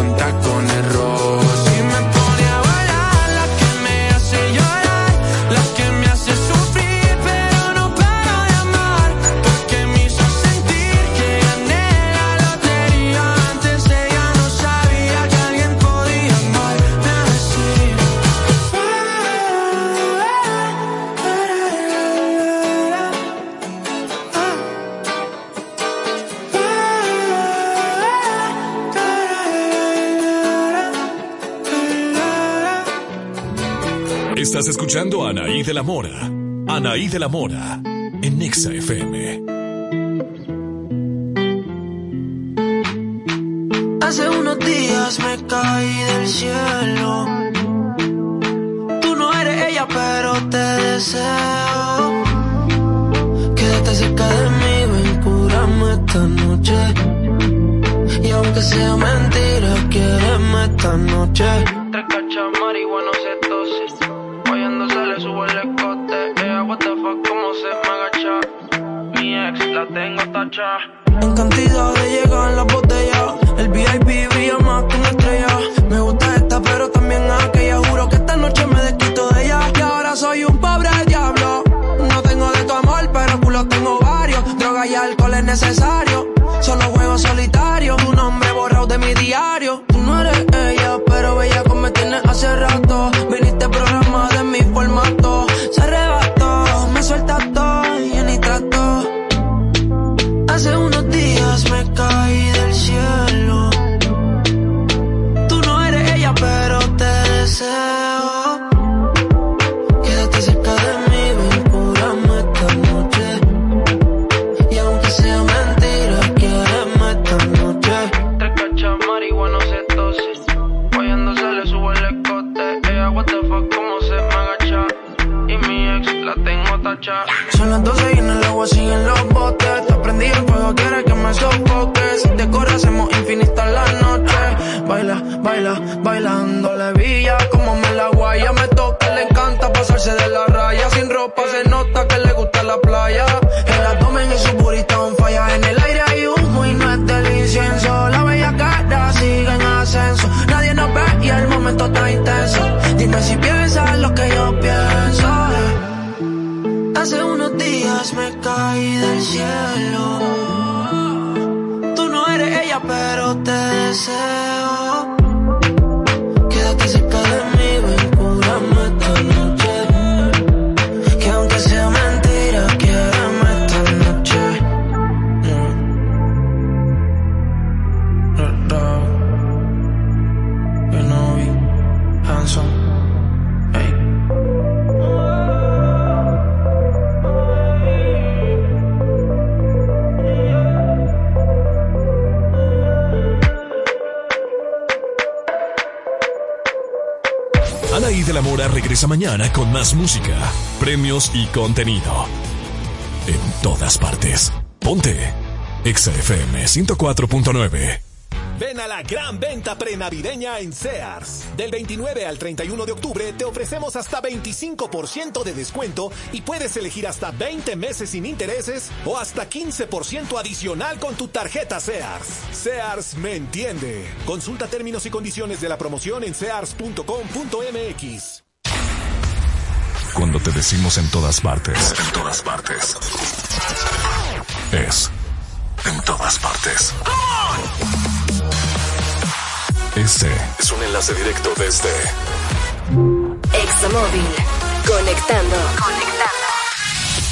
cuenta con él escuchando a Anaí de la Mora. Anaí de la Mora. En Nexa FM. Hace unos días me caí del cielo. Tú no eres ella, pero te deseo. Quédate cerca de mí, ven, curame esta noche. Y aunque sea mentira, quédame esta noche. Son las 12 y en el agua siguen los botes. Te prendí en fuego, quiere que me sofoque. Si te hacemos infinita la noche. Baila, baila, bailando la villa. Como me la guaya, me toca, le encanta pasarse de la raya. Sin ropa se nota que le gusta la playa. El abdomen y su burita on falla. En el aire hay humo y no es del incienso. La bella cara sigue en ascenso. Nadie nos ve y el momento está intenso. Dime si piensas lo que yo pienso. Hace unos días me caí del cielo. Tú no eres ella, pero te deseo. Quédate cerca de regresa mañana con más música, premios y contenido. En todas partes. Ponte. Exa FM 104.9. Ven a la gran venta prenavideña en Sears. Del 29 al 31 de octubre te ofrecemos hasta 25% de descuento y puedes elegir hasta 20 meses sin intereses o hasta 15% adicional con tu tarjeta Sears. Sears me entiende. Consulta términos y condiciones de la promoción en sears.com.mx. Cuando te decimos en todas partes. En todas partes. Es. En todas partes. Este es un enlace directo desde Examóvil. Conectando.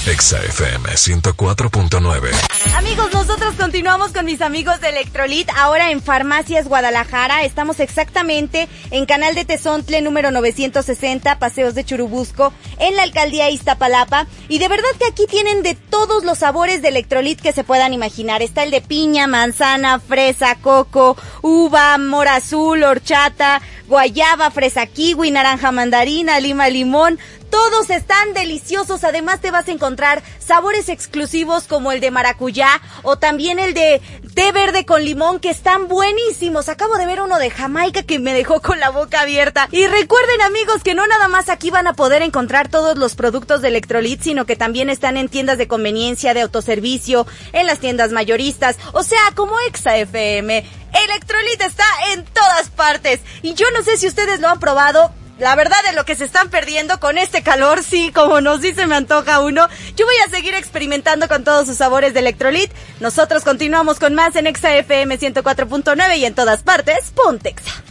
Exa FM 104.9. Amigos, nosotros continuamos con mis amigos de Electrolit, ahora en Farmacias Guadalajara. Estamos exactamente en Canal de Tezontle número 960, Paseos de Churubusco, en la alcaldía Iztapalapa. Y de verdad que aquí tienen de todos los sabores de Electrolit que se puedan imaginar. Está el de piña, manzana, fresa, coco, uva, mora azul, horchata, guayaba, fresa kiwi, naranja mandarina, lima limón. Todos están deliciosos. Además te vas a encontrar sabores exclusivos como el de maracuyá o también el de té verde con limón que están buenísimos. Acabo de ver uno de Jamaica que me dejó con la boca abierta. Y recuerden amigos que no nada más aquí van a poder encontrar todos los productos de Electrolit, sino que también están en tiendas de conveniencia, de autoservicio, en las tiendas mayoristas, o sea, como Exa FM. Electrolit está en todas partes. Y yo no sé si ustedes lo han probado, la verdad de lo que se están perdiendo con este calor, sí, como nos dice me antoja uno. Yo voy a seguir experimentando con todos sus sabores de Electrolit. Nosotros continuamos con más en Exa FM 104.9 y en todas partes, Pontexa.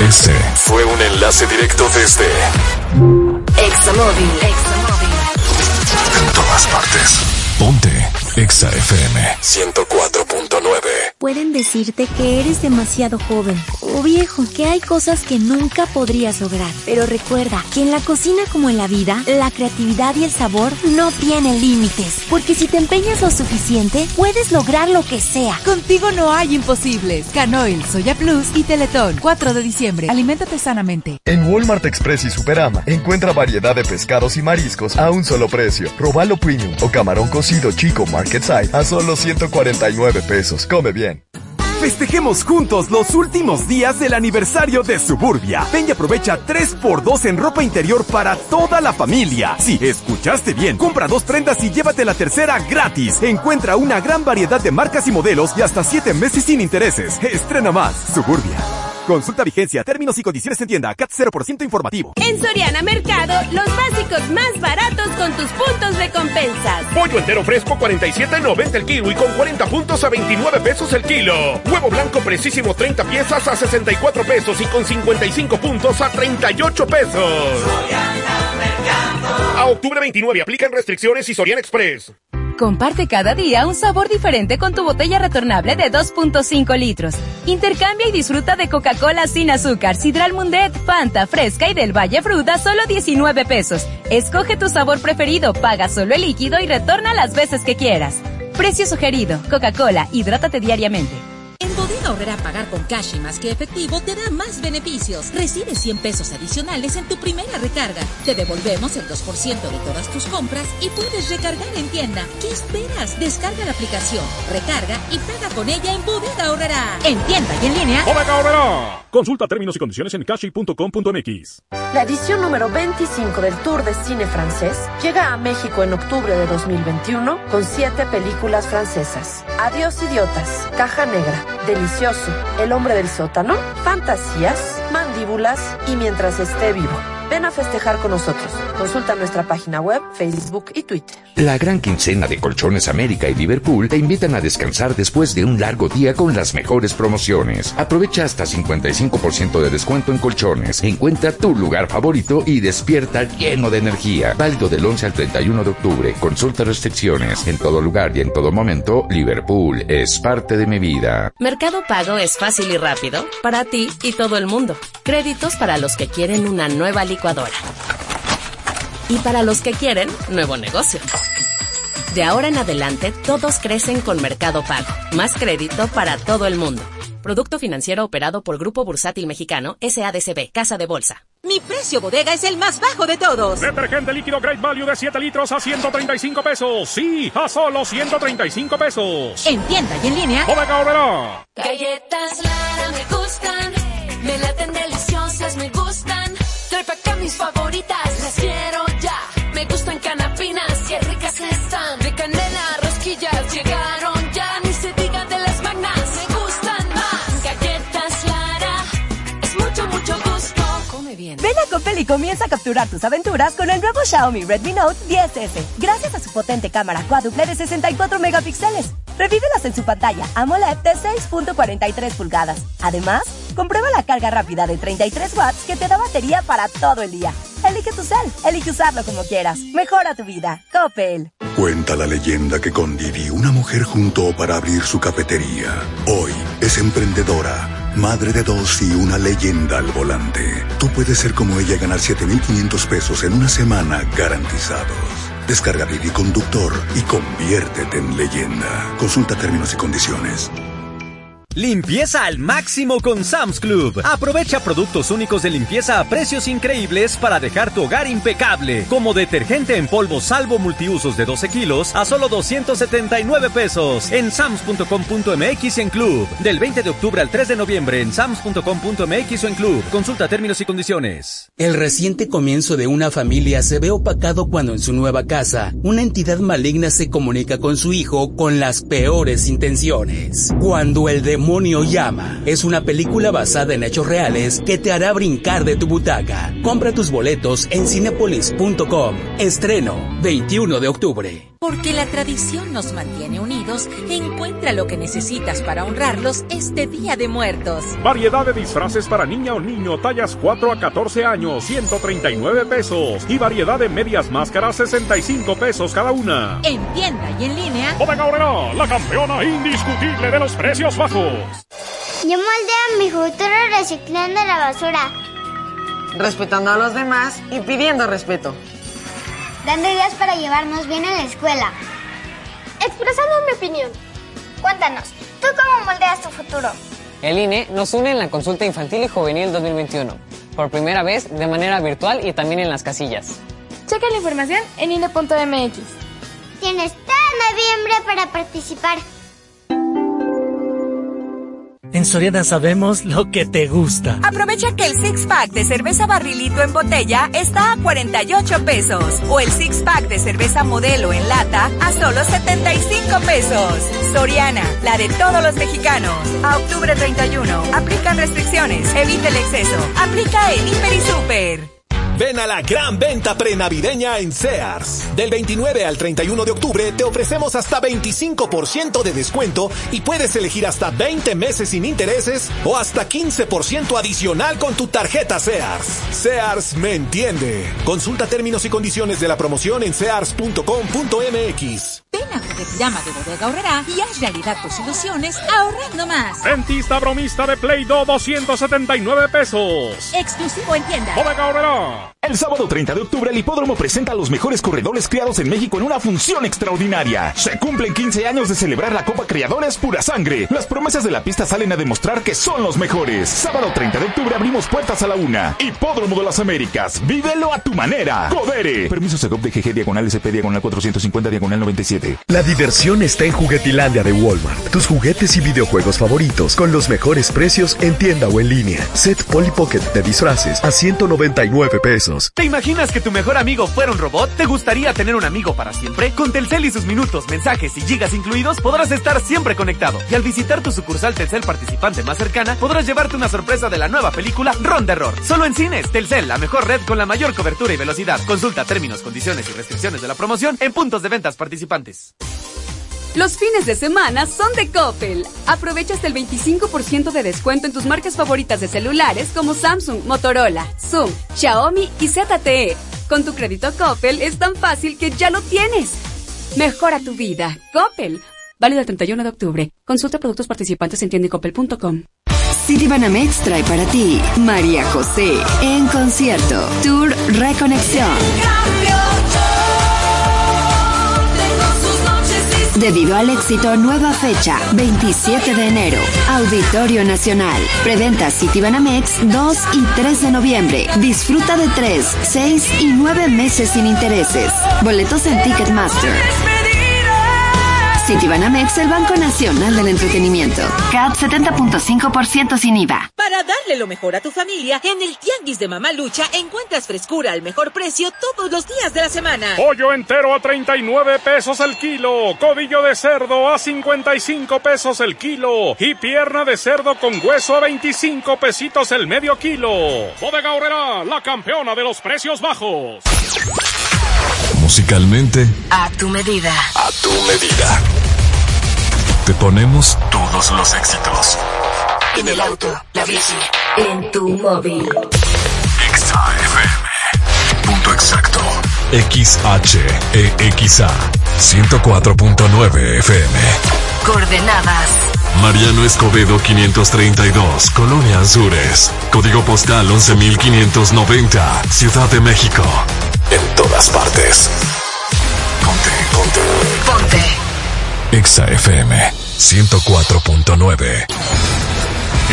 Este fue un enlace directo desde Examóvil. En todas partes. Ponte Exa FM 104.9. Pueden decirte que eres demasiado joven o viejo, que hay cosas que nunca podrías lograr. Pero recuerda que en la cocina como en la vida, la creatividad y el sabor no tienen límites. Porque si te empeñas lo suficiente, puedes lograr lo que sea. Contigo no hay imposibles. Canoil, Soya Plus y Teletón. 4 de diciembre. Aliméntate sanamente. En Walmart Express y Superama encuentra variedad de pescados y mariscos a un solo precio. Robalo Premium o camarón cocido chico Market Side a solo 149 pesos. Come bien. Festejemos juntos los últimos días del aniversario de Suburbia. Ven y aprovecha 3x2 en ropa interior para toda la familia. Si escuchaste bien, compra dos prendas y llévate la tercera gratis. Encuentra una gran variedad de marcas y modelos y hasta 7 meses sin intereses. Estrena más, Suburbia. Consulta vigencia, términos y condiciones en tienda. CAT 0% informativo. En Soriana Mercado, los básicos más baratos con tus puntos de compensas. Pollo entero fresco 47.90 el kilo y con 40 puntos a 29 pesos el kilo. Huevo blanco precisísimo 30 piezas a 64 pesos y con 55 puntos a 38 pesos. A octubre 29 aplican restricciones y Soriana Express. Comparte cada día un sabor diferente con tu botella retornable de 2.5 litros. Intercambia y disfruta de Coca-Cola sin azúcar, Sidral Mundet, Fanta, Fresca y del Valle Fruta solo 19 pesos. Escoge tu sabor preferido, paga solo el líquido y retorna las veces que quieras. Precio sugerido. Coca-Cola, hidrátate diariamente. En Bodega Horrera pagar con cash y más que efectivo te da más beneficios. Recibe 100 pesos adicionales en tu primera recarga. Te devolvemos el 2% de todas tus compras y puedes recargar en tienda. ¿Qué esperas? Descarga la aplicación, recarga y paga con ella en Bodega Horrera. En tienda y en línea. ¡Bodega Horrera! Consulta términos y condiciones en cashi.com.mx. La edición número 25 del Tour de Cine Francés llega a México en octubre de 2021 con siete películas francesas. Adiós idiotas, Caja Negra, Delicioso, El hombre del sótano, Fantasías, Mandíbulas y Mientras esté vivo. Ven a festejar con nosotros. Consulta nuestra página web, Facebook y Twitter. La gran quincena de Colchones América y Liverpool te invitan a descansar después de un largo día con las mejores promociones. Aprovecha hasta 55% de descuento en colchones. Encuentra tu lugar favorito y despierta lleno de energía. Válido del 11 al 31 de octubre. Consulta restricciones. En todo lugar y en todo momento, Liverpool es parte de mi vida. Mercado Pago es fácil y rápido para ti y todo el mundo. Créditos para los que quieren una nueva licuadora. Y para los que quieren, nuevo negocio. De ahora en adelante, todos crecen con Mercado Pago. Más crédito para todo el mundo. Producto financiero operado por Grupo Bursátil Mexicano, SADCB, Casa de Bolsa. Mi precio bodega es el más bajo de todos. Detergente líquido Great Value de 7 litros a 135 pesos. Sí, a solo 135 pesos. En tienda y en línea. Bodega Horrera. Galletas Lara me gustan. Me laten deliciosas, me gustan. Trae pa' acá mis favoritas, las quiero ya. Me gustan canapinas, y Coppel y comienza a capturar tus aventuras con el nuevo Xiaomi Redmi Note 10S. Gracias a su potente cámara cuádruple de 64 megapíxeles. Revívelas en su pantalla AMOLED de 6.43 pulgadas. Además, comprueba la carga rápida de 33 watts que te da batería para todo el día. Elige tu cel, elige usarlo como quieras. Mejora tu vida. Coppel. Cuenta la leyenda que con Didi una mujer juntó para abrir su cafetería. Hoy es emprendedora, madre de dos y una leyenda al volante. Tú puedes ser como ella y ganar 7.500 pesos en una semana garantizados. Descarga Didi Conductor y conviértete en leyenda. Consulta términos y condiciones. Limpieza al máximo con Sam's Club. Aprovecha productos únicos de limpieza a precios increíbles para dejar tu hogar impecable. Como detergente en polvo salvo multiusos de 12 kilos a solo 279 pesos en sams.com.mx en Club. Del 20 de octubre al 3 de noviembre en sams.com.mx o en Club. Consulta términos y condiciones. El reciente comienzo de una familia se ve opacado cuando en su nueva casa una entidad maligna se comunica con su hijo con las peores intenciones. Cuando el demonio demonio llama. Es una película basada en hechos reales que te hará brincar de tu butaca. Compra tus boletos en cinepolis.com. Estreno 21 de octubre. Porque la tradición nos mantiene unidos, encuentra lo que necesitas para honrarlos este Día de Muertos. Variedad de disfraces para niña o niño, tallas 4 a 14 años, 139 pesos. Y variedad de medias máscaras, 65 pesos cada una. En tienda y en línea. Bodega Aurrera, la campeona indiscutible de los precios bajos. Yo moldeo mi futuro reciclando la basura. Respetando a los demás y pidiendo respeto dando ideas para llevarnos bien en la escuela. Expresando mi opinión. Cuéntanos, ¿tú cómo moldeas tu futuro? El INE nos une en la consulta infantil y juvenil 2021, por primera vez de manera virtual y también en las casillas. Checa la información en INE.mx. Tienes todo noviembre para participar. En Soriana sabemos lo que te gusta. Aprovecha que el six pack de cerveza barrilito en botella está a 48 pesos o el six pack de cerveza modelo en lata a solo 75 pesos. Soriana, la de todos los mexicanos. A octubre 31. Aplican restricciones. Evita el exceso. Aplica en Hiper y Super. Ven a la gran venta prenavideña en Sears. Del 29 al 31 de octubre te ofrecemos hasta 25% de descuento y puedes elegir hasta 20 meses sin intereses o hasta 15% adicional con tu tarjeta Sears. Sears me entiende. Consulta términos y condiciones de la promoción en sears.com.mx. Ven a Pijama de Bodega Horrera y haz realidad tus ilusiones ahorrando más. Dentista bromista de Play Doh 279 pesos. Exclusivo en tienda. Bodega. El sábado 30 de octubre, el Hipódromo presenta a los mejores corredores criados en México en una función extraordinaria. Se cumplen 15 años de celebrar la Copa Criadores Pura Sangre. Las promesas de la pista salen a demostrar que son los mejores. Sábado 30 de octubre abrimos puertas a la una. Hipódromo de las Américas. Vívelo a tu manera. Codere. Permiso Segov de GG Diagonal SP Diagonal 450 Diagonal 97. La diversión está en Juguetilandia de Walmart. Tus juguetes y videojuegos favoritos con los mejores precios en tienda o en línea. Set Polly Pocket de disfraces a 199 pesos. ¿Te imaginas que tu mejor amigo fuera un robot? ¿Te gustaría tener un amigo para siempre? Con Telcel y sus minutos, mensajes y gigas incluidos podrás estar siempre conectado. Y al visitar tu sucursal Telcel participante más cercana, podrás llevarte una sorpresa de la nueva película Ron de Error. Solo en cines, Telcel, la mejor red con la mayor cobertura y velocidad. Consulta términos, condiciones y restricciones de la promoción en puntos de ventas participantes. Los fines de semana son de Coppel. Aprovecha hasta el 25% de descuento en tus marcas favoritas de celulares como Samsung, Motorola, Zoom, Xiaomi y ZTE. Con tu crédito Coppel es tan fácil que ya lo tienes. Mejora tu vida. Coppel. Válido el 31 de octubre. Consulta productos participantes en tiendicoppel.com. Citibanamex trae para ti María José en concierto. Tour Reconexión. Debido al éxito, nueva fecha, 27 de enero, Auditorio Nacional. Preventa Citibanamex 2 y 3 de noviembre. Disfruta de 3, 6 y 9 meses sin intereses. Boletos en Ticketmaster. Citibanamex, el Banco Nacional del Entretenimiento. CAT 70.5% sin IVA. Para darle lo mejor a tu familia, en el Tianguis de Mamá Lucha encuentras frescura al mejor precio todos los días de la semana. Pollo entero a 39 pesos el kilo. Codillo de cerdo a 55 pesos el kilo. Y pierna de cerdo con hueso a 25 pesitos el medio kilo. Bodega Horrera, la campeona de los precios bajos. Musicalmente. A tu medida. A tu medida. Te ponemos todos los éxitos. En el auto, la bici, en tu móvil. XAFM. Punto exacto. XHEXA. 104.9 FM. Coordenadas. Mariano Escobedo 532, Colonia Azures. Código postal 11590, Ciudad de México. En todas partes. Ponte, ponte. Ponte. Exa FM 104.9.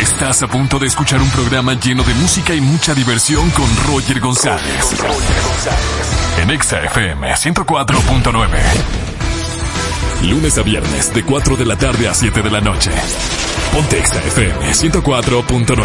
Estás a punto de escuchar un programa lleno de música y mucha diversión con Roger González. En Exa FM 104.9. Lunes a viernes de 4 de la tarde a 7 de la noche. Ponte Exa FM 104.9.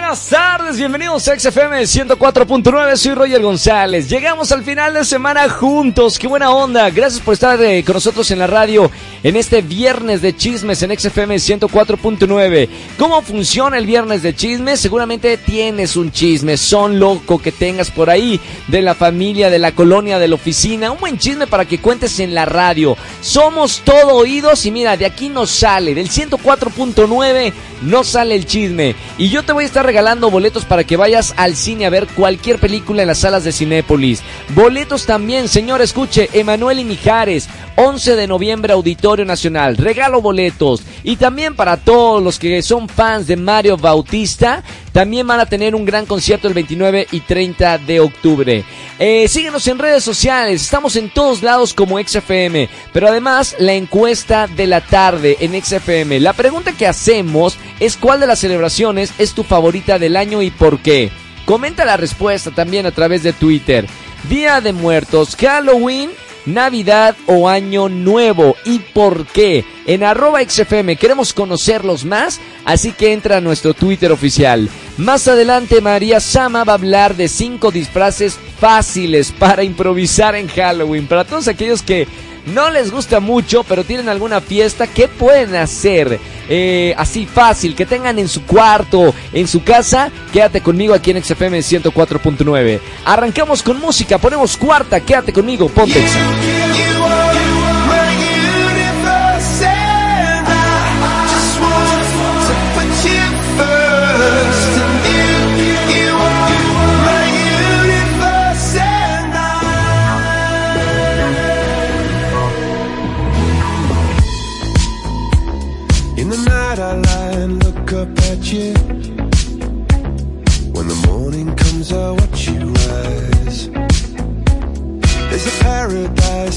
Buenas tardes bienvenidos a XFM 104.9, soy Roger González. Llegamos al final de semana juntos, qué buena onda. Gracias por estar eh, con nosotros en la radio en este viernes de chismes en XFM 104.9. ¿Cómo funciona el viernes de chismes? Seguramente tienes un chisme, son loco que tengas por ahí, de la familia, de la colonia, de la oficina. Un buen chisme para que cuentes en la radio. Somos todo oídos y mira, de aquí nos sale, del 104.9 no sale el chisme. Y yo te voy a estar regalando boletos para que vayas al cine a ver cualquier película en las salas de Cinépolis. Boletos también, señor, escuche, Emanuel y Mijares, 11 de noviembre, Auditorio Nacional. Regalo boletos. Y también para todos los que son fans de Mario Bautista, también van a tener un gran concierto el 29 y 30 de octubre. Eh, síguenos en redes sociales, estamos en todos lados como XFM, pero además la encuesta de la tarde en XFM. La pregunta que hacemos es cuál de las celebraciones es tu favorita del año y por qué. Comenta la respuesta también a través de Twitter. Día de Muertos, Halloween Navidad o Año Nuevo y por qué. En arroba XFM queremos conocerlos más, así que entra a nuestro Twitter oficial. Más adelante María Sama va a hablar de cinco disfraces fáciles para improvisar en Halloween. Para todos aquellos que no les gusta mucho, pero tienen alguna fiesta, ¿qué pueden hacer? Eh, así fácil, que tengan en su cuarto, en su casa, quédate conmigo aquí en XFM 104.9. Arrancamos con música, ponemos cuarta, quédate conmigo, ponte.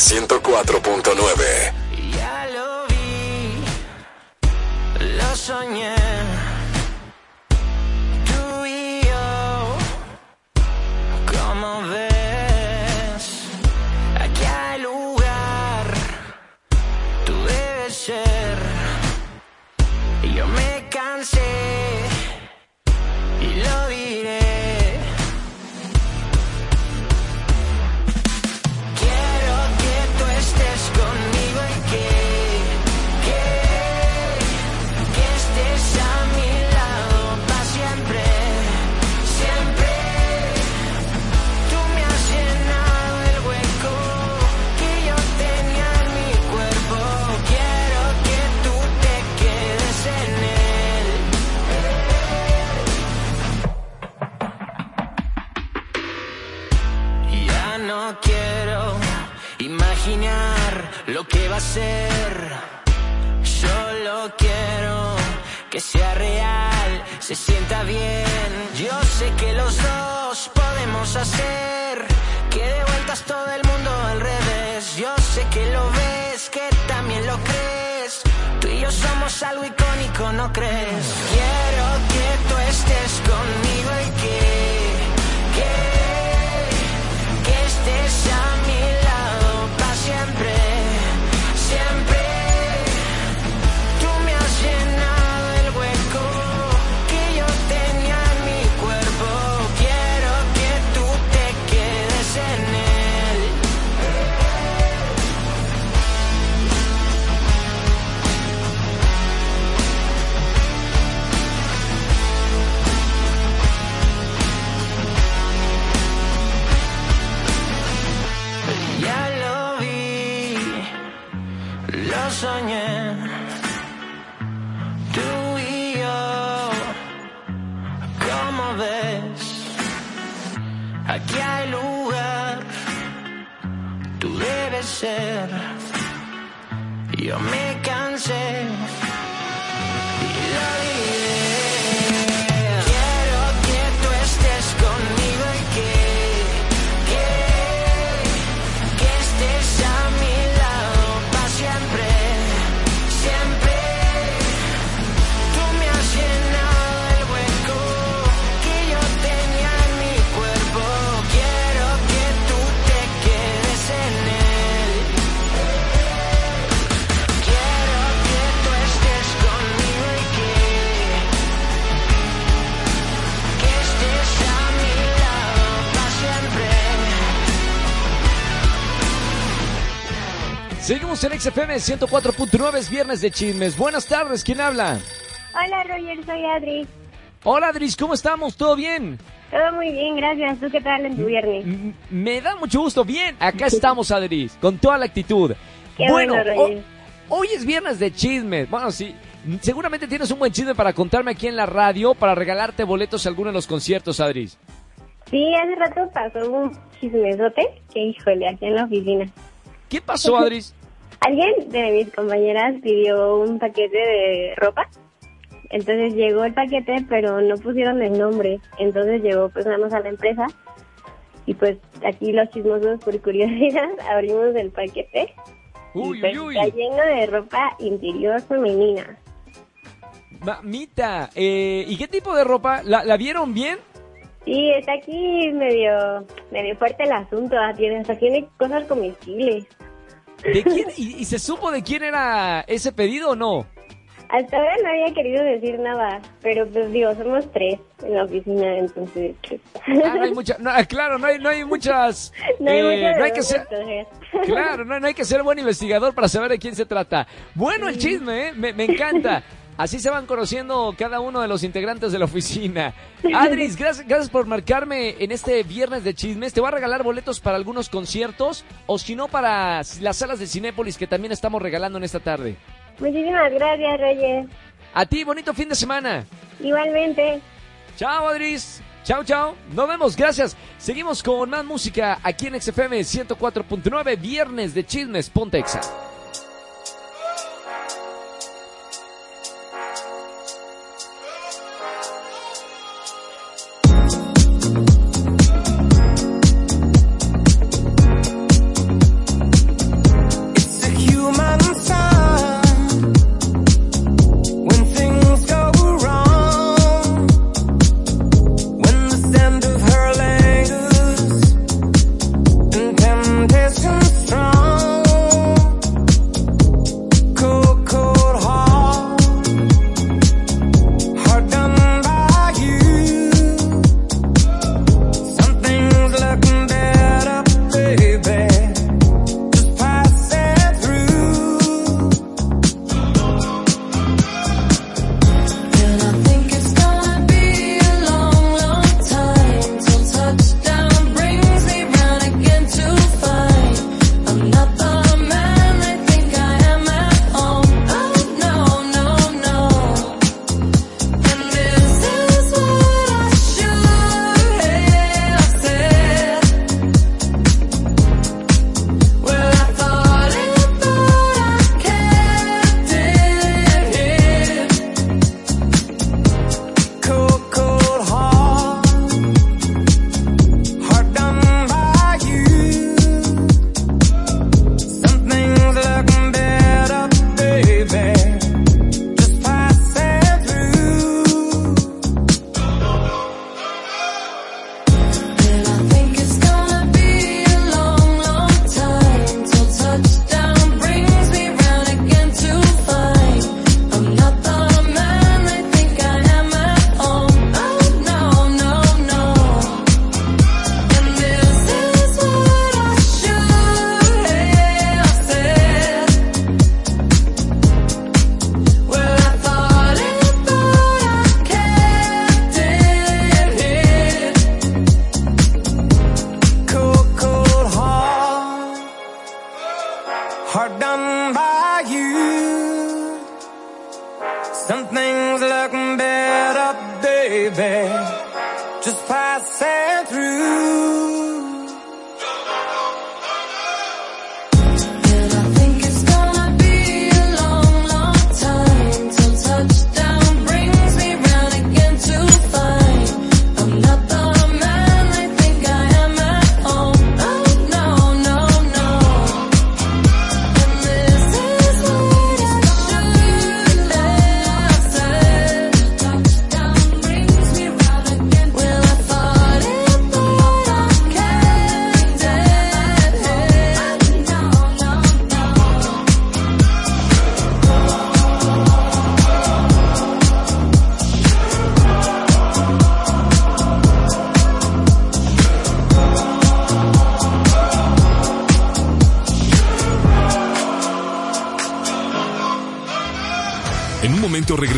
104. XFM 104.9, es viernes de chismes. Buenas tardes, ¿quién habla? Hola Roger, soy Adri. Hola Adris, ¿cómo estamos? ¿Todo bien? Todo muy bien, gracias. ¿Tú qué tal en tu viernes? M- Me da mucho gusto. Bien, acá estamos, Adris, con toda la actitud. Qué bueno, Roger. hoy es viernes de chismes. Bueno, sí, seguramente tienes un buen chisme para contarme aquí en la radio para regalarte boletos a alguno de los conciertos, Adris. Sí, hace rato pasó un chismesote que, híjole, aquí en la oficina. ¿Qué pasó, Adris? Alguien de mis compañeras pidió un paquete de ropa. Entonces llegó el paquete, pero no pusieron el nombre. Entonces llegó pues nada más a la empresa. Y pues aquí los chismosos, por curiosidad, abrimos el paquete. Uy, y pues uy, uy. está lleno de ropa interior femenina. Mamita, eh, ¿y qué tipo de ropa? ¿La, la vieron bien? Sí, está aquí medio, medio fuerte el asunto. ah, Tiene, hasta tiene cosas comestibles. ¿De quién? ¿Y, y se supo de quién era ese pedido o no? Hasta ahora no había querido decir nada, pero pues digo, somos tres en la oficina, entonces... pues, Ah, no hay mucha, no, ah, claro, no hay, no hay muchas. no hay eh, mucho de no hay que ser, claro, no, no hay que ser buen investigador para saber de quién se trata. Bueno, el chisme, ¿eh? me, me encanta. Así se van conociendo cada uno de los integrantes de la oficina. Adris, gracias, gracias por marcarme en este viernes de chismes. Te voy a regalar boletos para algunos conciertos o si no para las salas de Cinépolis que también estamos regalando en esta tarde. Muchísimas gracias, Reyes. A ti, bonito fin de semana. Igualmente. Chao, Adris. Chao, chao. Nos vemos, gracias. Seguimos con más música aquí en XFM 104.9, viernes de chismes, Pontexa.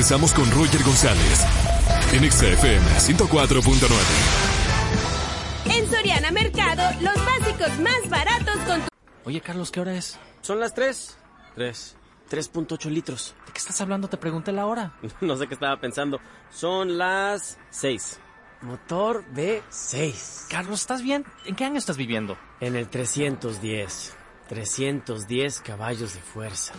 Regresamos con Roger González en XFM 104.9. En Soriana Mercado, los básicos más baratos con tu... Oye, Carlos, ¿qué hora es? Son las 3. 3. 3.8 litros. ¿De qué estás hablando? Te pregunté la hora. No sé qué estaba pensando. Son las 6. Motor V6. Carlos, ¿estás bien? ¿En qué año estás viviendo? En el 310. 310 caballos de fuerza.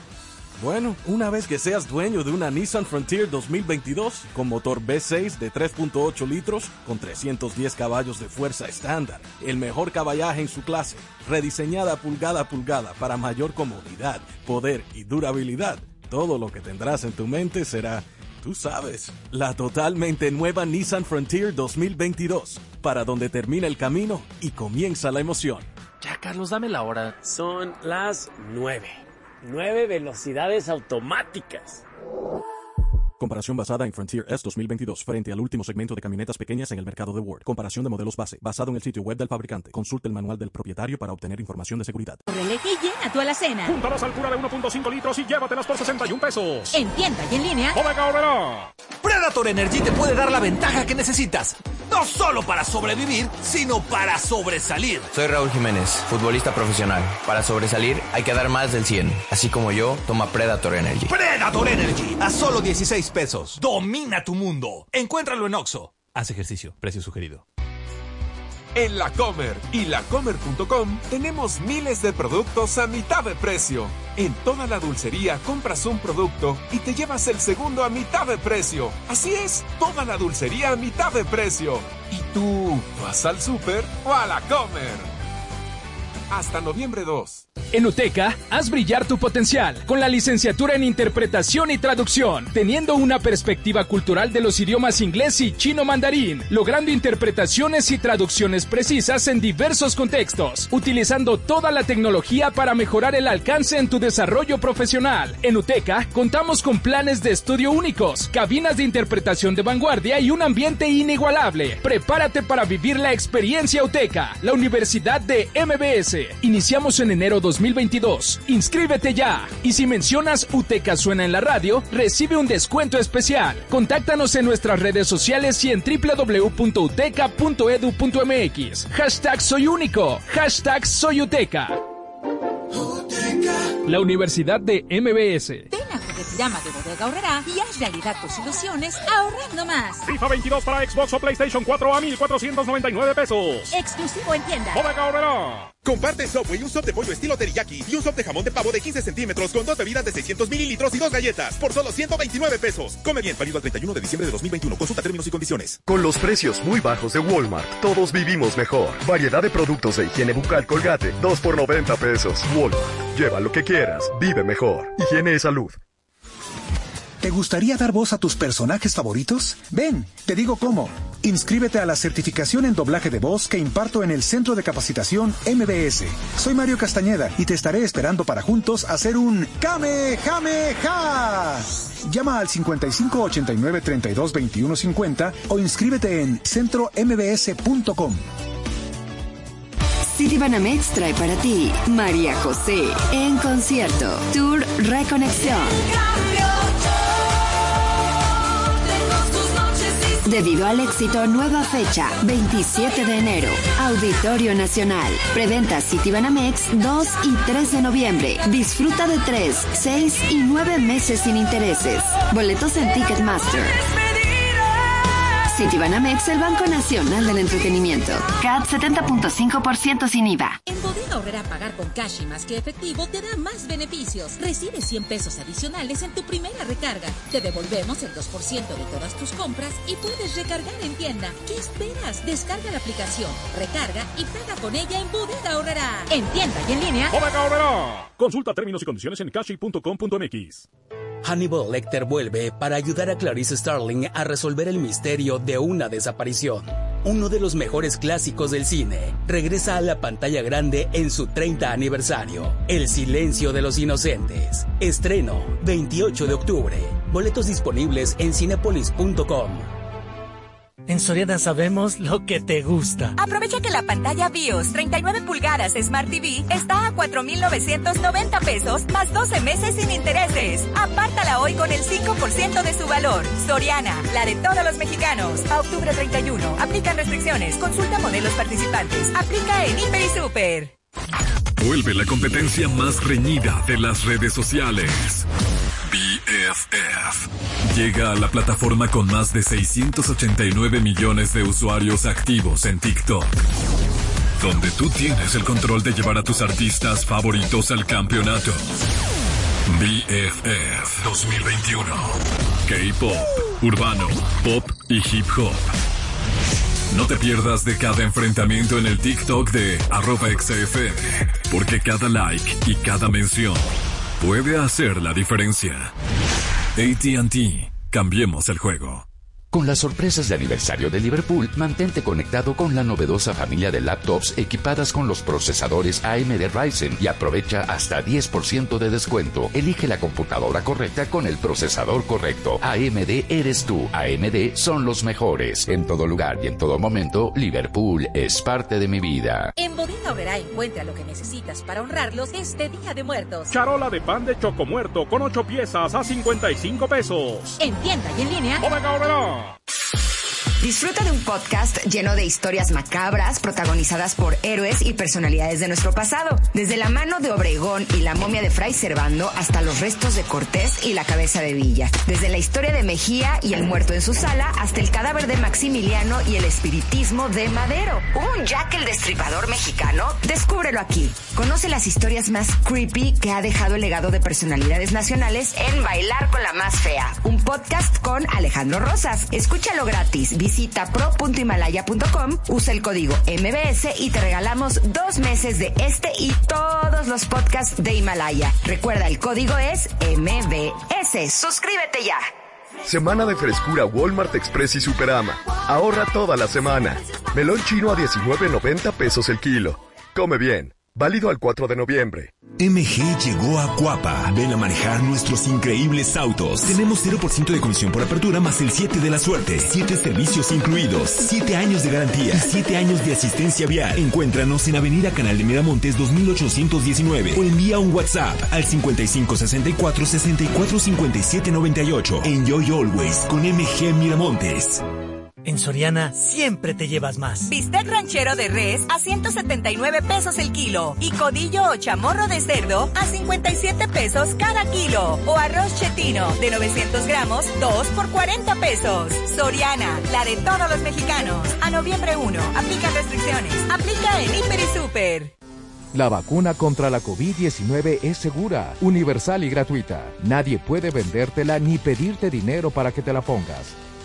Bueno, una vez que seas dueño de una Nissan Frontier 2022 con motor V6 de 3.8 litros con 310 caballos de fuerza estándar, el mejor caballaje en su clase, rediseñada pulgada a pulgada para mayor comodidad, poder y durabilidad, todo lo que tendrás en tu mente será, tú sabes, la totalmente nueva Nissan Frontier 2022, para donde termina el camino y comienza la emoción. Ya, Carlos, dame la hora. Son las 9. 9 velocidades automáticas. Comparación basada en Frontier S 2022 frente al último segmento de camionetas pequeñas en el mercado de Word. Comparación de modelos base, basado en el sitio web del fabricante. Consulte el manual del propietario para obtener información de seguridad. Córrele que llena tu alacena. Júntalas al cura de 1.5 litros y llévatelas por 61 pesos. En tienda y en línea. Bodega Aurrera. Predator Energy te puede dar la ventaja que necesitas. No solo para sobrevivir, sino para sobresalir. Soy Raúl Jiménez, futbolista profesional. Para sobresalir hay que dar más del 100. Así como yo, toma Predator Energy. Predator Energy, a solo 16 pesos. Domina tu mundo. Encuéntralo en Oxo. Haz ejercicio, precio sugerido. En La Comer y lacomer.com tenemos miles de productos a mitad de precio. En toda la dulcería compras un producto y te llevas el segundo a mitad de precio. Así es, toda la dulcería a mitad de precio. ¿Y tú vas al súper o a La Comer? Hasta noviembre 2. En UTECA, haz brillar tu potencial con la licenciatura en Interpretación y Traducción, teniendo una perspectiva cultural de los idiomas inglés y chino mandarín, logrando interpretaciones y traducciones precisas en diversos contextos, utilizando toda la tecnología para mejorar el alcance en tu desarrollo profesional. En UTECA, contamos con planes de estudio únicos, cabinas de interpretación de vanguardia y un ambiente inigualable. Prepárate para vivir la experiencia UTECA, la Universidad de MBS. Iniciamos en enero 2022. Inscríbete ya. Y si mencionas UTECA suena en la radio, recibe un descuento especial. Contáctanos en nuestras redes sociales y en www.uteca.edu.mx. Hashtag soy único. Hashtag soy UTECA. La Universidad de MBS. Ven a Juguetirama de Bodega Aurrera y haz realidad tus ilusiones ahorrando más. FIFA 22 para Xbox o PlayStation 4 a 1,499 pesos. Exclusivo en tienda. Bodega Aurrera. Comparte Subway un soft de pollo estilo teriyaki y un soft de jamón de pavo de 15 centímetros con dos bebidas de 600 mililitros y dos galletas por solo 129 pesos. Come bien, válido al 31 de diciembre de 2021. Consulta términos y condiciones. Con los precios muy bajos de Walmart, todos vivimos mejor. Variedad de productos de higiene bucal colgate, 2 por 90 pesos. Walmart. Lleva lo que quieras, vive mejor. Higiene y salud. ¿Te gustaría dar voz a tus personajes favoritos? Ven, te digo cómo. Inscríbete a la certificación en doblaje de voz que imparto en el Centro de Capacitación MBS. Soy Mario Castañeda y te estaré esperando para juntos hacer un Kame Jame Ja. Llama al 55 89 32 21 50 o inscríbete en centrombs.com. Citibanamex trae para ti María José en concierto. Tour Reconexión. Debido al éxito, nueva fecha, 27 de enero. Auditorio Nacional. Preventa Citibanamex 2 y 3 de noviembre. Disfruta de 3, 6 y 9 meses sin intereses. Boletos en Ticketmaster. Citibanamex, el Banco Nacional del Entretenimiento. CAT 70.5% sin IVA. En Bodega Horrera pagar con cash y más que efectivo te da más beneficios. Recibe 100 pesos adicionales en tu primera recarga. Te devolvemos el 2% de todas tus compras y puedes recargar en tienda. ¿Qué esperas? Descarga la aplicación, recarga y paga con ella en Bodega Horrera. En tienda y en línea. Bodega Horrera. Consulta términos y condiciones en cashi.com.mx. Hannibal Lecter vuelve para ayudar a Clarice Starling a resolver el misterio de una desaparición. Uno de los mejores clásicos del cine regresa a la pantalla grande en su 30 aniversario. El silencio de los inocentes. Estreno 28 de octubre. Boletos disponibles en cinepolis.com. En Soriana sabemos lo que te gusta. Aprovecha que la pantalla BIOS 39 pulgadas Smart TV está a 4,990 pesos más 12 meses sin intereses. Apártala hoy con el 5% de su valor. Soriana, la de todos los mexicanos. A octubre 31. Aplican restricciones. Consulta modelos participantes. Aplica en Hiper y Super. Vuelve la competencia más reñida de las redes sociales. BFF. Llega a la plataforma con más de 689 millones de usuarios activos en TikTok. Donde tú tienes el control de llevar a tus artistas favoritos al campeonato. BFF 2021. K-pop, urbano, pop y hip hop. No te pierdas de cada enfrentamiento en el TikTok de arroba XFM, porque cada like y cada mención puede hacer la diferencia. ATT, cambiemos el juego. Con las sorpresas de aniversario de Liverpool, mantente conectado con la novedosa familia de laptops equipadas con los procesadores AMD Ryzen y aprovecha hasta 10% de descuento. Elige la computadora correcta con el procesador correcto. AMD eres tú. AMD son los mejores. En todo lugar y en todo momento, Liverpool es parte de mi vida. En Bodega Horrera encuentra lo que necesitas para honrarlos este Día de Muertos. Charola de pan de choco muerto con 8 piezas a 55 pesos. En tienda y en línea. Bodega Horrera. Disfruta de un podcast lleno de historias macabras protagonizadas por héroes y personalidades de nuestro pasado. Desde la mano de Obregón y la momia de Fray Servando hasta los restos de Cortés y la cabeza de Villa. Desde la historia de Mejía y el muerto en su sala hasta el cadáver de Maximiliano y el espiritismo de Madero. ¿Un Jack el Destripador mexicano? Descúbrelo aquí. Conoce las historias más creepy que ha dejado el legado de personalidades nacionales en Bailar con la Más Fea. Podcast con Alejandro Rosas. Escúchalo gratis. Visita pro.himalaya.com, usa el código MBS y te regalamos dos meses de este y todos los podcasts de Himalaya. Recuerda, el código es MBS. Suscríbete ya. Semana de frescura Walmart Express y Superama. Ahorra toda la semana. Melón chino a 19.90 pesos el kilo. Come bien. Válido al 4 de noviembre. MG llegó a Cuapa. Ven a manejar nuestros increíbles autos. Tenemos 0% de comisión por apertura más el 7 de la suerte. 7 servicios incluidos. 7 años de garantía. 7 años de asistencia vial. Encuéntranos en Avenida Canal de Miramontes 2819 o envía un WhatsApp al 5564 64 57 98. Enjoy always con MG Miramontes. En Soriana siempre te llevas más. Bistec ranchero de res a 179 pesos el kilo y codillo o chamorro de cerdo a 57 pesos cada kilo o arroz chetino de 900 gramos 2 por 40 pesos. Soriana, la de todos los mexicanos. A noviembre 1, aplica restricciones. Aplica en Hiper y Super. La vacuna contra la COVID-19 es segura, universal y gratuita. Nadie puede vendértela ni pedirte dinero para que te la pongas.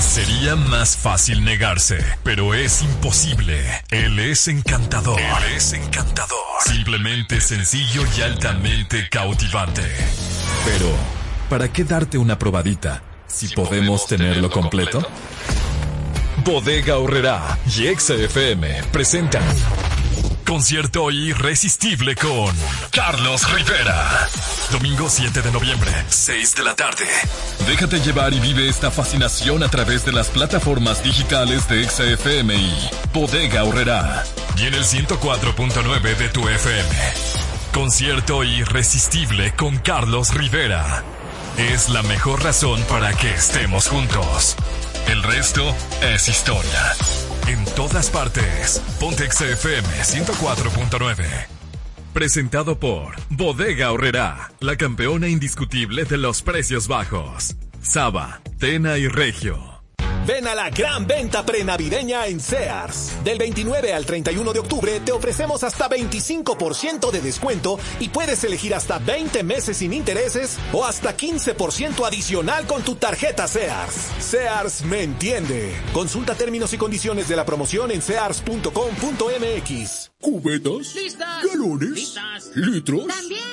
Sería más fácil negarse, pero es imposible. Él es encantador. Él es encantador. Simplemente sencillo y altamente cautivante. Pero, ¿para qué darte una probadita si, podemos, tenerlo completo? Bodega Horrera y XFM presentan Concierto irresistible con Carlos Rivera. Domingo 7 de noviembre, 6 de la tarde. Déjate llevar y vive esta fascinación a través de las plataformas digitales de XFM y Bodega Horrera. Y en el 104.9 de tu FM. Concierto irresistible con Carlos Rivera. Es la mejor razón para que estemos juntos. El resto es historia. En todas partes. Ponte XFM 104.9. Presentado por Bodega Horrera, la campeona indiscutible de los precios bajos. Saba, Tena y Regio. Ven a la gran venta prenavideña en Sears. Del 29 al 31 de octubre te ofrecemos hasta 25% de descuento y puedes elegir hasta 20 meses sin intereses o hasta 15% adicional con tu tarjeta Sears. Sears me entiende. Consulta términos y condiciones de la promoción en sears.com.mx. ¿Cubetas? ¿Galones? ¿Litros?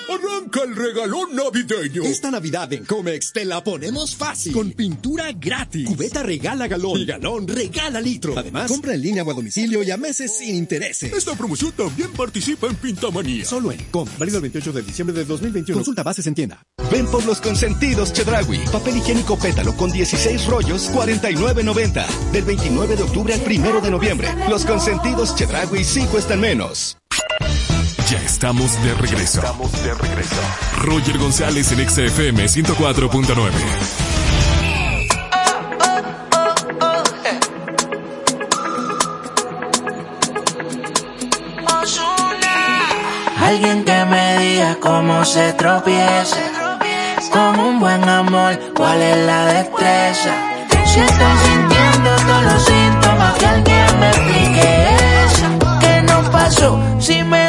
Arranca el regalón navideño. Esta Navidad en Comex te la ponemos fácil. Con pintura gratis. Cubeta regala galón. Y galón regala litro. Además, compra en línea o a domicilio y a meses sin intereses. Esta promoción también participa en Pintamanía. Solo en Com. Válido el 28 de diciembre de 2021. Consulta bases en tienda. Ven por los consentidos Chedragui. Papel higiénico pétalo con 16 rollos, 49.90. Del 29 de octubre al 1 de noviembre. Los consentidos Chedragui sí cuestan menos. Ya estamos de regreso. Estamos de regreso. Roger González en XFM 104.9. Alguien que me diga cómo se tropieza. Con un buen amor, cuál es la destreza. Si estoy sintiendo todos los síntomas, que alguien me explique eso. ¿Qué no pasó? Si me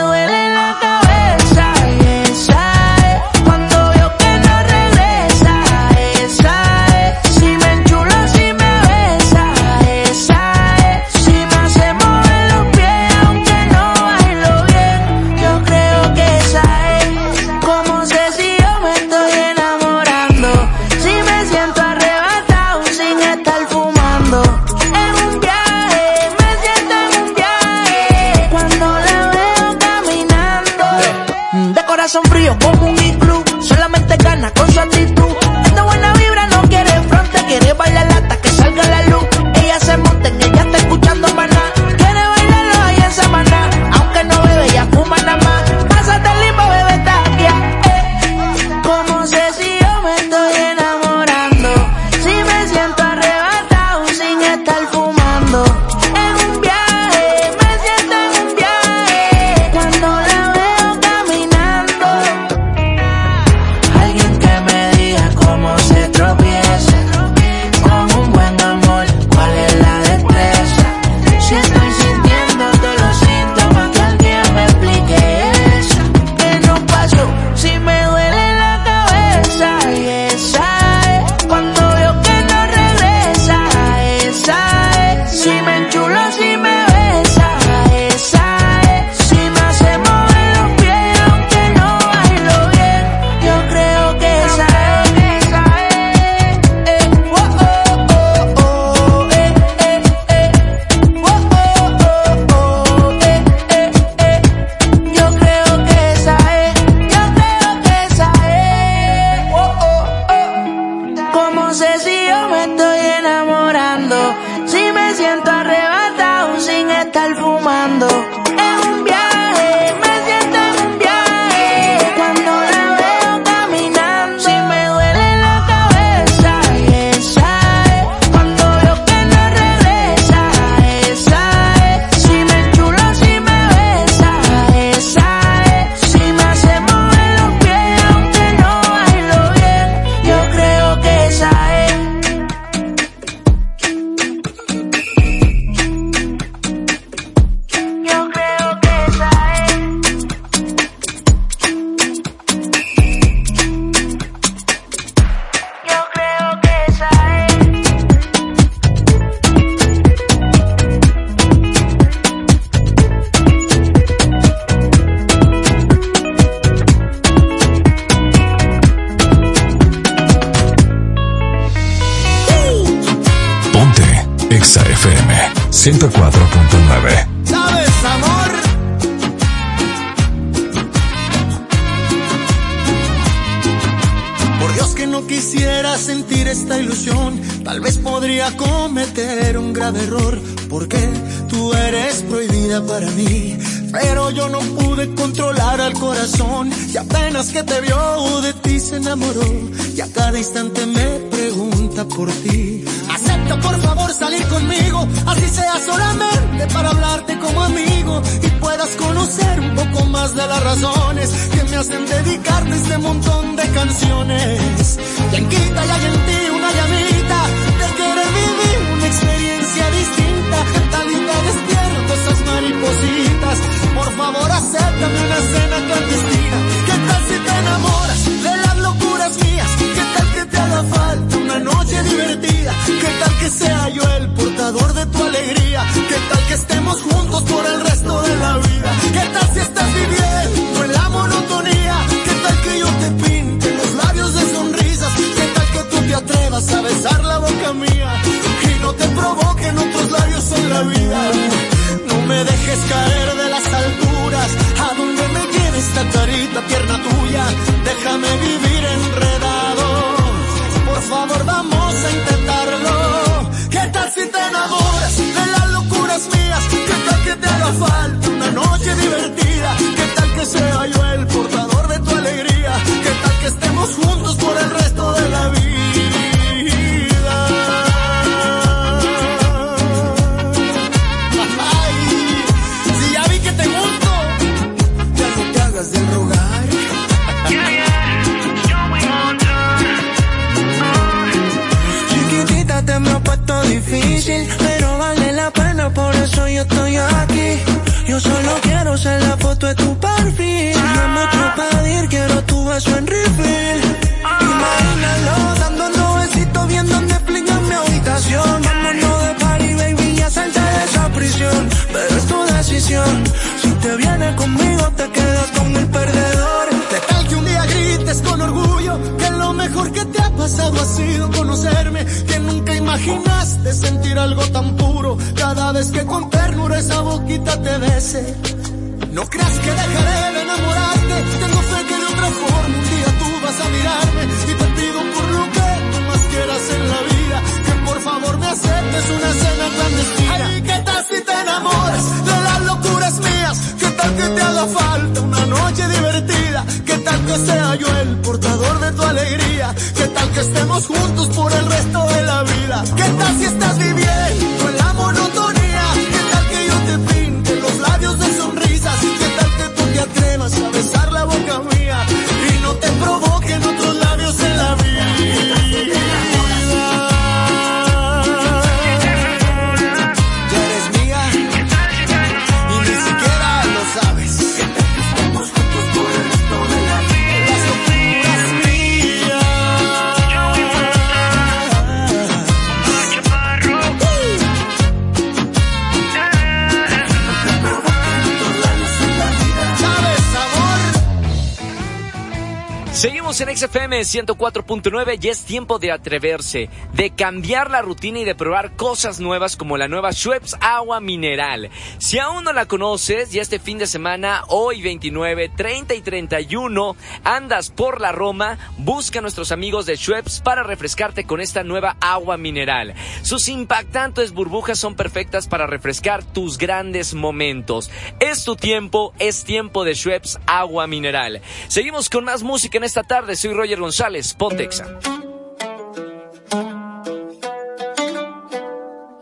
En XFM 104.9 y es tiempo de atreverse, de cambiar la rutina y de probar cosas nuevas como la nueva Schweppes Agua Mineral. Si aún no la conoces, ya este fin de semana, hoy 29, 30 y 31, andas por la Roma, busca a nuestros amigos de Schweppes para refrescarte con esta nueva agua mineral. Sus impactantes burbujas son perfectas para refrescar tus grandes momentos. Es tu tiempo, es tiempo de Schweppes Agua Mineral. Seguimos con más música en esta tarde tardes, soy Roger González, Pontexa.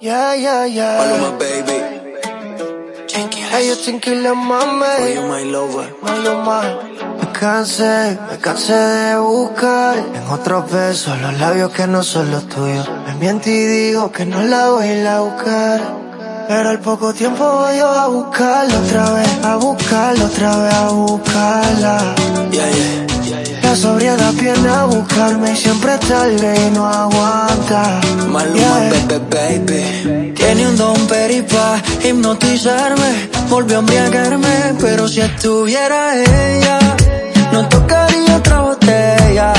Yeah, yeah, yeah. Paloma, baby. Hey, yo te mami. For you, my lover. My lover. Me cansé, me cansé de buscar en otros besos los labios que no son los tuyos. Me miente y digo que no la voy a ir a buscar. Pero al poco tiempo voy yo a buscarla otra vez, a buscarla otra vez, a buscarla. La sobriedad viene a buscarme y siempre tarde y no aguanta. Maluma, baby, baby. Tiene un don peripa, hipnotizarme, volvió a embriagarme. Pero si estuviera ella, no tocaría otra botella.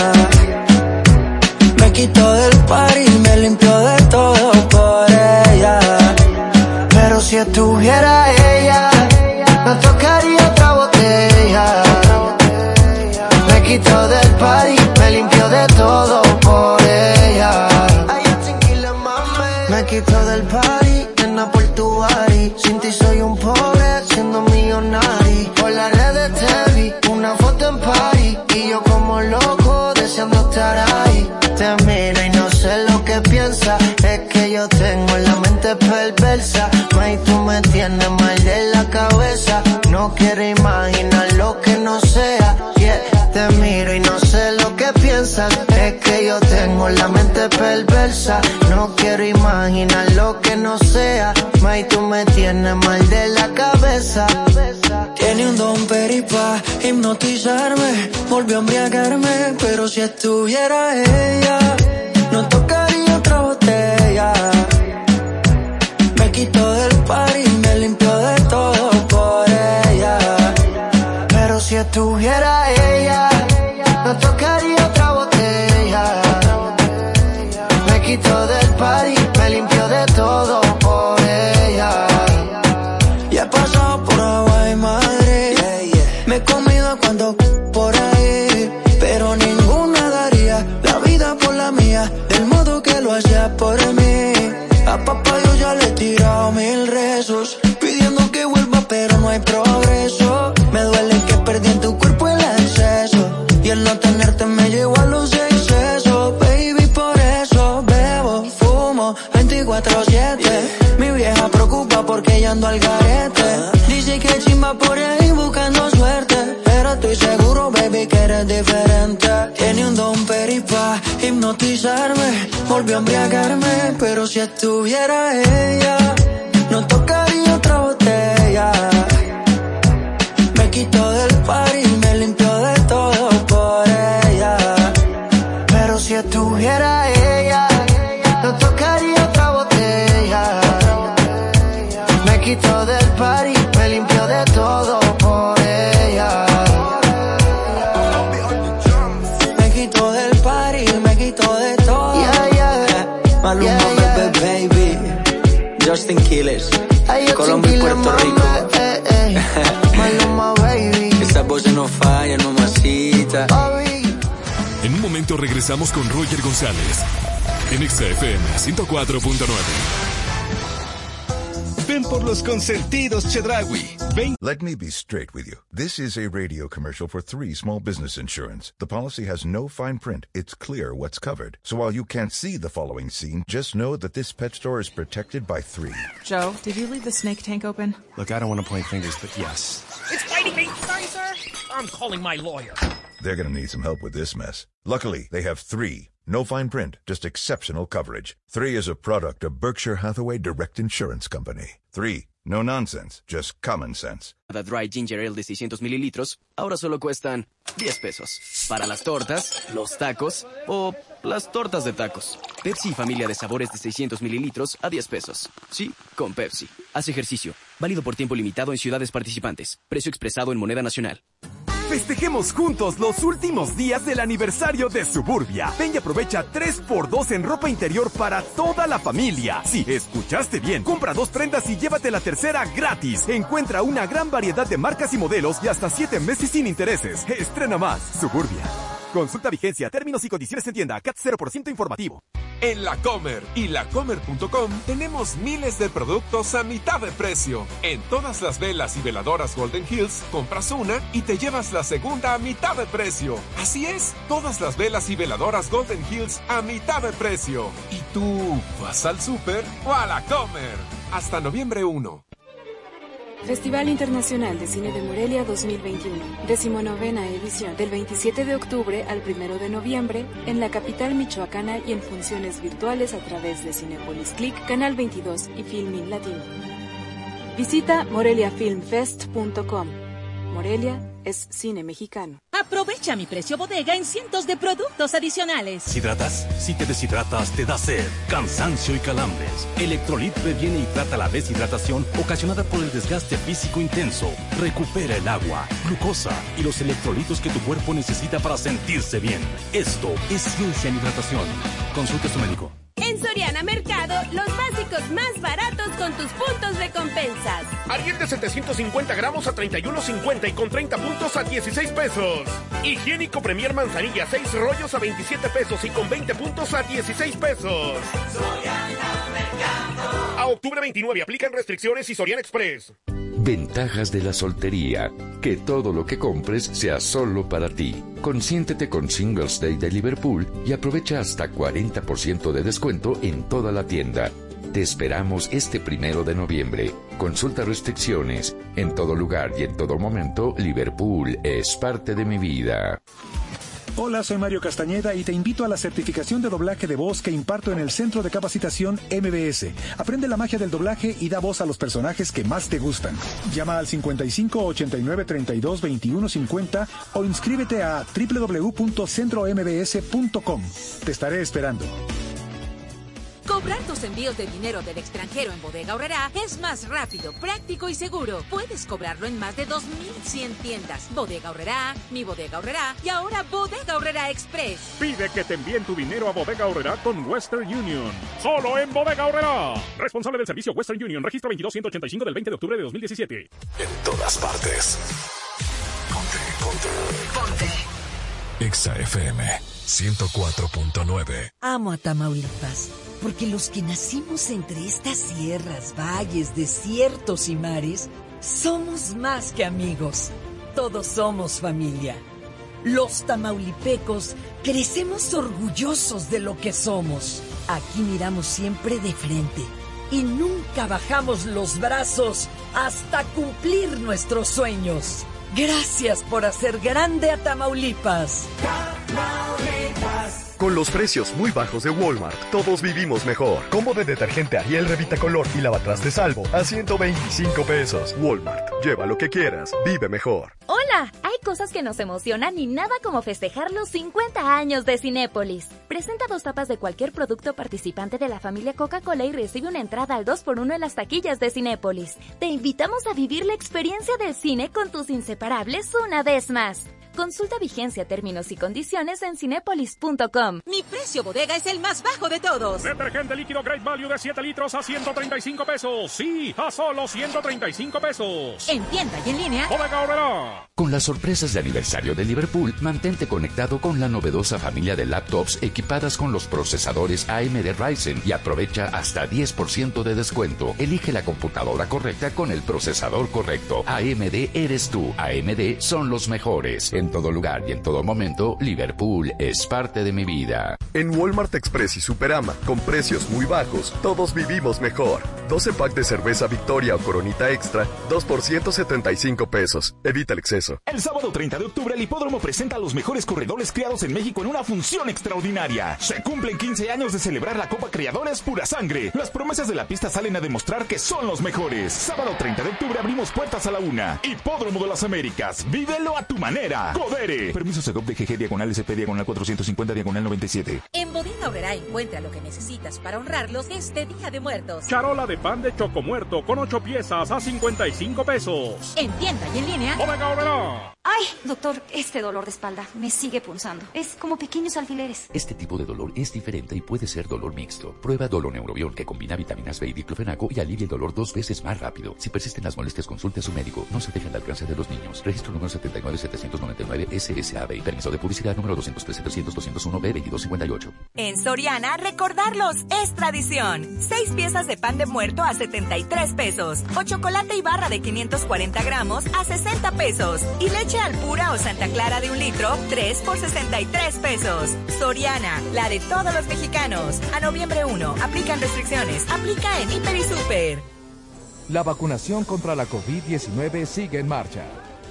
Me quitó del par y me limpió de Si estuviera ella, me tocaría otra botella. Me quitó del party, me limpio de todo por ella. Me quitó del party, nena por tu. Sin ti soy un pobre, siendo millonario. Por las redes te vi, una foto en party. Y yo como loco, deseando estar ahí. Te miro y no sé lo que piensa. Es que yo tengo la mente perversa May, tú me tienes mal de la cabeza. No quiero imaginar lo que no sea. Te miro y no sé lo que piensas. Es que yo tengo la mente perversa. No quiero imaginar lo que no sea. May, tú me tienes mal de la cabeza. Tiene un don peripa hipnotizarme, volvió a embriagarme, pero si estuviera ella, no tocaría otra botella. Me quitó del par y me limpió de todo por ella. Pero si estuviera ella, no tocaría ando al garete. Dice que chimba por ahí buscando suerte. Pero estoy seguro, baby, que eres diferente. Tiene un don peripa hipnotizarme. Volvió a embriagarme. Pero si estuviera ella, no tocaría regresamos con Roger González. En XFM 104.9. Ven por los consentidos Chedragui. Let me be straight with you. This is a radio commercial for three small business insurance. The policy has no fine print. It's clear what's covered. So while you can't see the following scene, just know that this pet store is protected by three. Joe, did you leave the snake tank open? Look, I don't want to point fingers, but yes. It's biting me. Sorry, sir. I'm calling my lawyer. They're going to need some help with this mess. Luckily, they have three. No fine print, just exceptional coverage. Three is a product of Berkshire Hathaway Direct Insurance Company. Three, no nonsense, just common sense. The Dry Ginger Ale de 600 mililitros ahora solo cuestan 10 pesos. Para las tortas, los tacos o las tortas de tacos. Pepsi familia de sabores de 600 mililitros a 10 pesos. Sí, con Pepsi. Haz ejercicio. Válido por tiempo limitado en ciudades participantes. Precio expresado en moneda nacional. Festejemos juntos los últimos días del aniversario de Suburbia. Ven y aprovecha 3x2 en ropa interior para toda la familia. Sí, escuchaste bien. Compra dos prendas y llévate la tercera gratis. Encuentra una gran variedad de marcas y modelos y hasta 7 meses sin intereses. Estrena más. Suburbia. Consulta vigencia, términos y condiciones en tienda. CAT 0% informativo. En La Comer y lacomer.com tenemos miles de productos a mitad de precio. En todas las velas y veladoras Golden Hills, compras una y te llevas la segunda a mitad de precio. Así es, todas las velas y veladoras Golden Hills a mitad de precio. ¿Y tú vas al súper o a La Comer? Hasta noviembre 1. Festival Internacional de Cine de Morelia 2021, decimonovena edición, del 27 de octubre al 1 de noviembre, en la capital michoacana y en funciones virtuales a través de Cinepolis Click, Canal 22 y Filmin Latino. Visita moreliafilmfest.com. Morelia es cine mexicano. Aprovecha mi precio bodega en cientos de productos adicionales. Deshidratas. Si te deshidratas, te da sed, cansancio y calambres. Electrolit previene y trata la deshidratación ocasionada por el desgaste físico intenso. Recupera el agua, glucosa y los electrolitos que tu cuerpo necesita para sentirse bien. Esto es ciencia en hidratación. Consulte a su médico. En Soriana Mercado, los más baratos con tus puntos de compensas. Ariel de 750 gramos a 31.50 y con 30 puntos a 16 pesos. Higiénico Premier Manzanilla 6 rollos a 27 pesos y con 20 puntos a 16 pesos. A octubre 29 aplican restricciones y Soriana Express. Ventajas de la soltería. Que todo lo que compres sea solo para ti. Consiéntete con Singles Day de Liverpool y aprovecha hasta 40% de descuento en toda la tienda. Te esperamos este primero de noviembre. Consulta restricciones. En todo lugar y en todo momento, Liverpool es parte de mi vida. Hola, soy Mario Castañeda y te invito a la certificación de doblaje de voz que imparto en el Centro de Capacitación MBS. Aprende la magia del doblaje y da voz a los personajes que más te gustan. Llama al 55 89 32 21 50 o inscríbete a www.centrombs.com. Te estaré esperando. Cobrar tus envíos de dinero del extranjero en Bodega Horrera es más rápido, práctico y seguro. Puedes cobrarlo en más de 2.100 tiendas. Bodega Horrera, Mi Bodega Horrera y ahora Bodega Horrera Express. Pide que te envíen tu dinero a Bodega Horrera con Western Union. Solo en Bodega Horrera. Responsable del servicio Western Union, registro 22185 del 20 de octubre de 2017. En todas partes. Ponte, ponte. Ponte. Exa FM 104.9. Amo a Tamaulipas, porque los que nacimos entre estas sierras, valles, desiertos y mares, somos más que amigos. Todos somos familia. Los tamaulipecos crecemos orgullosos de lo que somos. Aquí miramos siempre de frente y nunca bajamos los brazos hasta cumplir nuestros sueños. Gracias por hacer grande a Tamaulipas. Con los precios muy bajos de Walmart, todos vivimos mejor. Combo de detergente Ariel Revita Color y lavatrastes Salvo a 125 pesos. Walmart, lleva lo que quieras, vive mejor. Hola, hay cosas que nos emocionan y nada como festejar los 50 años de Cinépolis. Presenta dos tapas de cualquier producto participante de la familia Coca-Cola y recibe una entrada al 2x1 en las taquillas de Cinépolis. Te invitamos a vivir la experiencia del cine con tus inseparables una vez más. Consulta vigencia, términos y condiciones en cinepolis.com. Mi precio bodega es el más bajo de todos. Detergente líquido Great Value de 7 litros a 135 pesos. Sí, a solo 135 pesos. En tienda y en línea. Bodega Horrera. Con las sorpresas de aniversario de Liverpool, mantente conectado con la novedosa familia de laptops equipadas con los procesadores AMD Ryzen y aprovecha hasta 10% de descuento. Elige la computadora correcta con el procesador correcto. AMD eres tú. AMD son los mejores. En todo lugar y en todo momento, Liverpool es parte de mi vida. En Walmart Express y Superama, con precios muy bajos, todos vivimos mejor. 12 pack de cerveza Victoria o Coronita Extra, 2 por 175 pesos. Evita el exceso. El sábado 30 de octubre, el Hipódromo presenta a los mejores corredores criados en México en una función extraordinaria. Se cumplen 15 años de celebrar la Copa Criadores Pura Sangre. Las promesas de la pista salen a demostrar que son los mejores. Sábado 30 de octubre abrimos puertas a la una. Hipódromo de las Américas. Vívelo a tu manera. Codere. Permiso Segov de GG diagonal SP diagonal 450 diagonal 97. En Bodega Horrera encuentra lo que necesitas para honrarlos este Día de Muertos. Charola de pan de choco muerto con 8 piezas a 55 pesos. En tienda y en línea. Bodega Horrera. Ay, doctor, este dolor de espalda me sigue punzando. Es como pequeños alfileres. Este tipo de dolor es diferente y puede ser dolor mixto. Prueba Doloneurobion que combina vitaminas B y diclofenaco y alivia el dolor dos veces más rápido. Si persisten las molestias, consulte a su médico. No se dejen al alcance de los niños. Registro número 79799 SSAB. Permiso de publicidad número 213 300 201 B 2258. En Soriana, recordarlos es tradición. Seis piezas de pan de muerto a 73 pesos. O chocolate y barra de 540 gramos a 60 pesos. Y leche al pura o Santa Clara de un litro, 3 por 63 pesos. Soriana, la de todos los mexicanos. A noviembre 1, aplican restricciones. Aplica en Hiper y Super. La vacunación contra la COVID-19 sigue en marcha.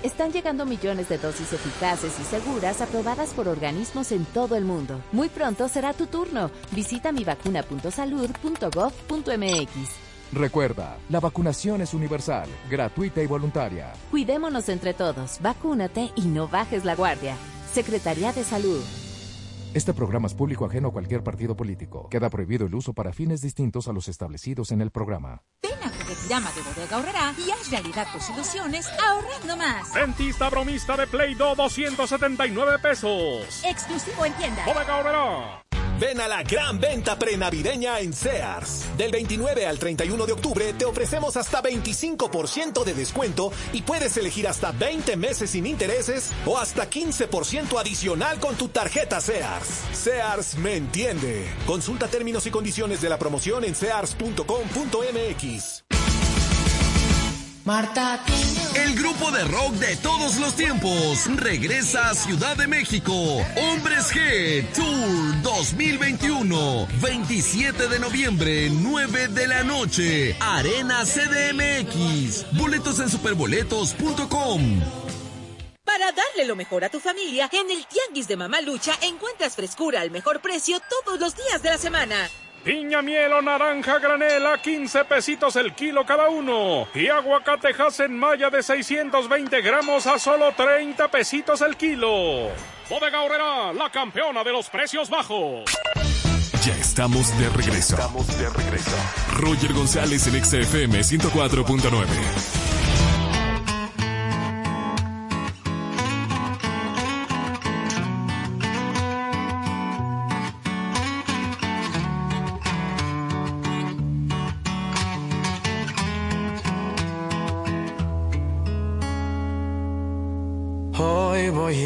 Están llegando millones de dosis eficaces y seguras aprobadas por organismos en todo el mundo. Muy pronto será tu turno. Visita mivacuna.salud.gov.mx. Recuerda, la vacunación es universal, gratuita y voluntaria. Cuidémonos entre todos, vacúnate y no bajes la guardia. Secretaría de Salud. Este programa es público ajeno a cualquier partido político. Queda prohibido el uso para fines distintos a los establecidos en el programa. Ven a Juguetirama de Bodega Horrera y haz realidad tus ilusiones ahorrando más. Dentista bromista de Play Doh 279 pesos. Exclusivo en tienda. Bodega Horrera. Ven a la gran venta prenavideña en Sears. Del 29 al 31 de octubre te ofrecemos hasta 25% de descuento y puedes elegir hasta 20 meses sin intereses o hasta 15% adicional con tu tarjeta Sears. Sears me entiende. Consulta términos y condiciones de la promoción en sears.com.mx. Marta El grupo de rock de todos los tiempos regresa a Ciudad de México. Hombres G Tour 2021. 27 de noviembre, 9 de la noche. Arena CDMX. Boletos en superboletos.com. Para darle lo mejor a tu familia, en el Tianguis de Mamalucha encuentras frescura al mejor precio todos los días de la semana. Piña, miel o naranja granela, 15 pesitos el kilo cada uno. Y aguacate en maya de 620 gramos a solo 30 pesitos el kilo. Bodega Horrera, la campeona de los precios bajos. Ya estamos de regreso. Estamos de regreso. Roger González en XFM 104.9.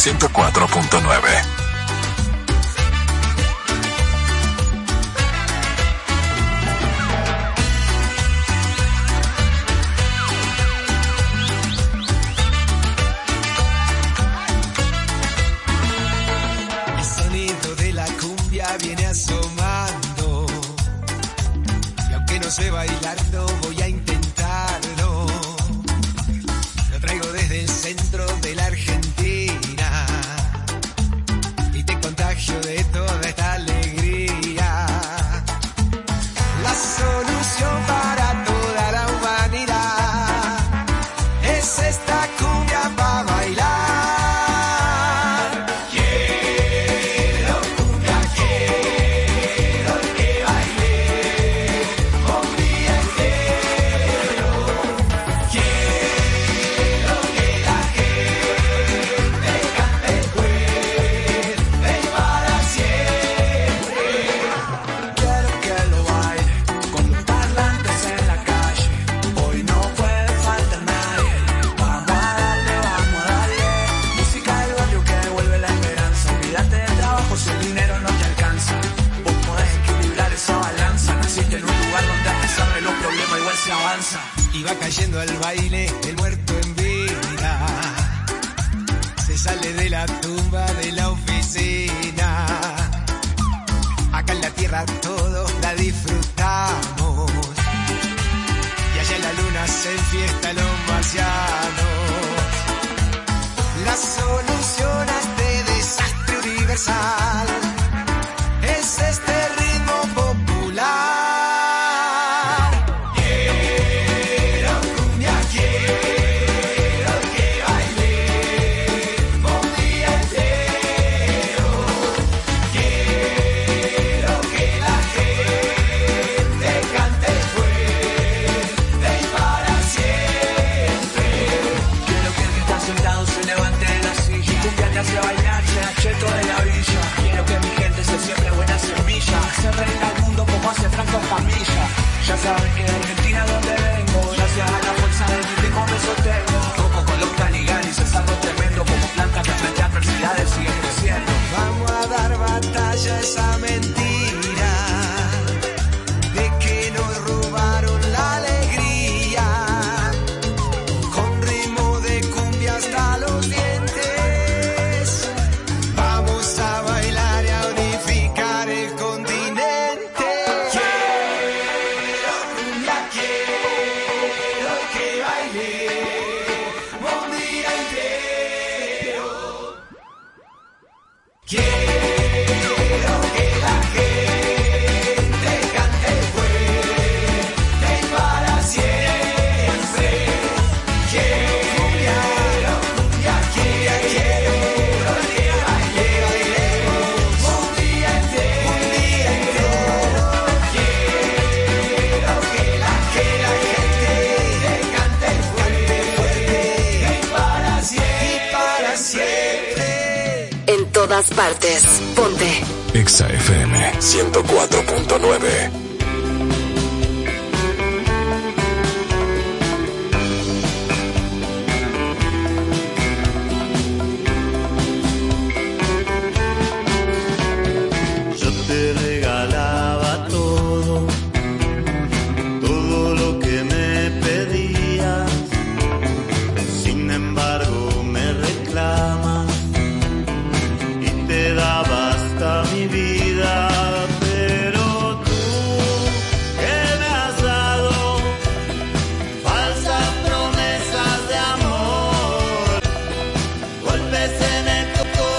104.9.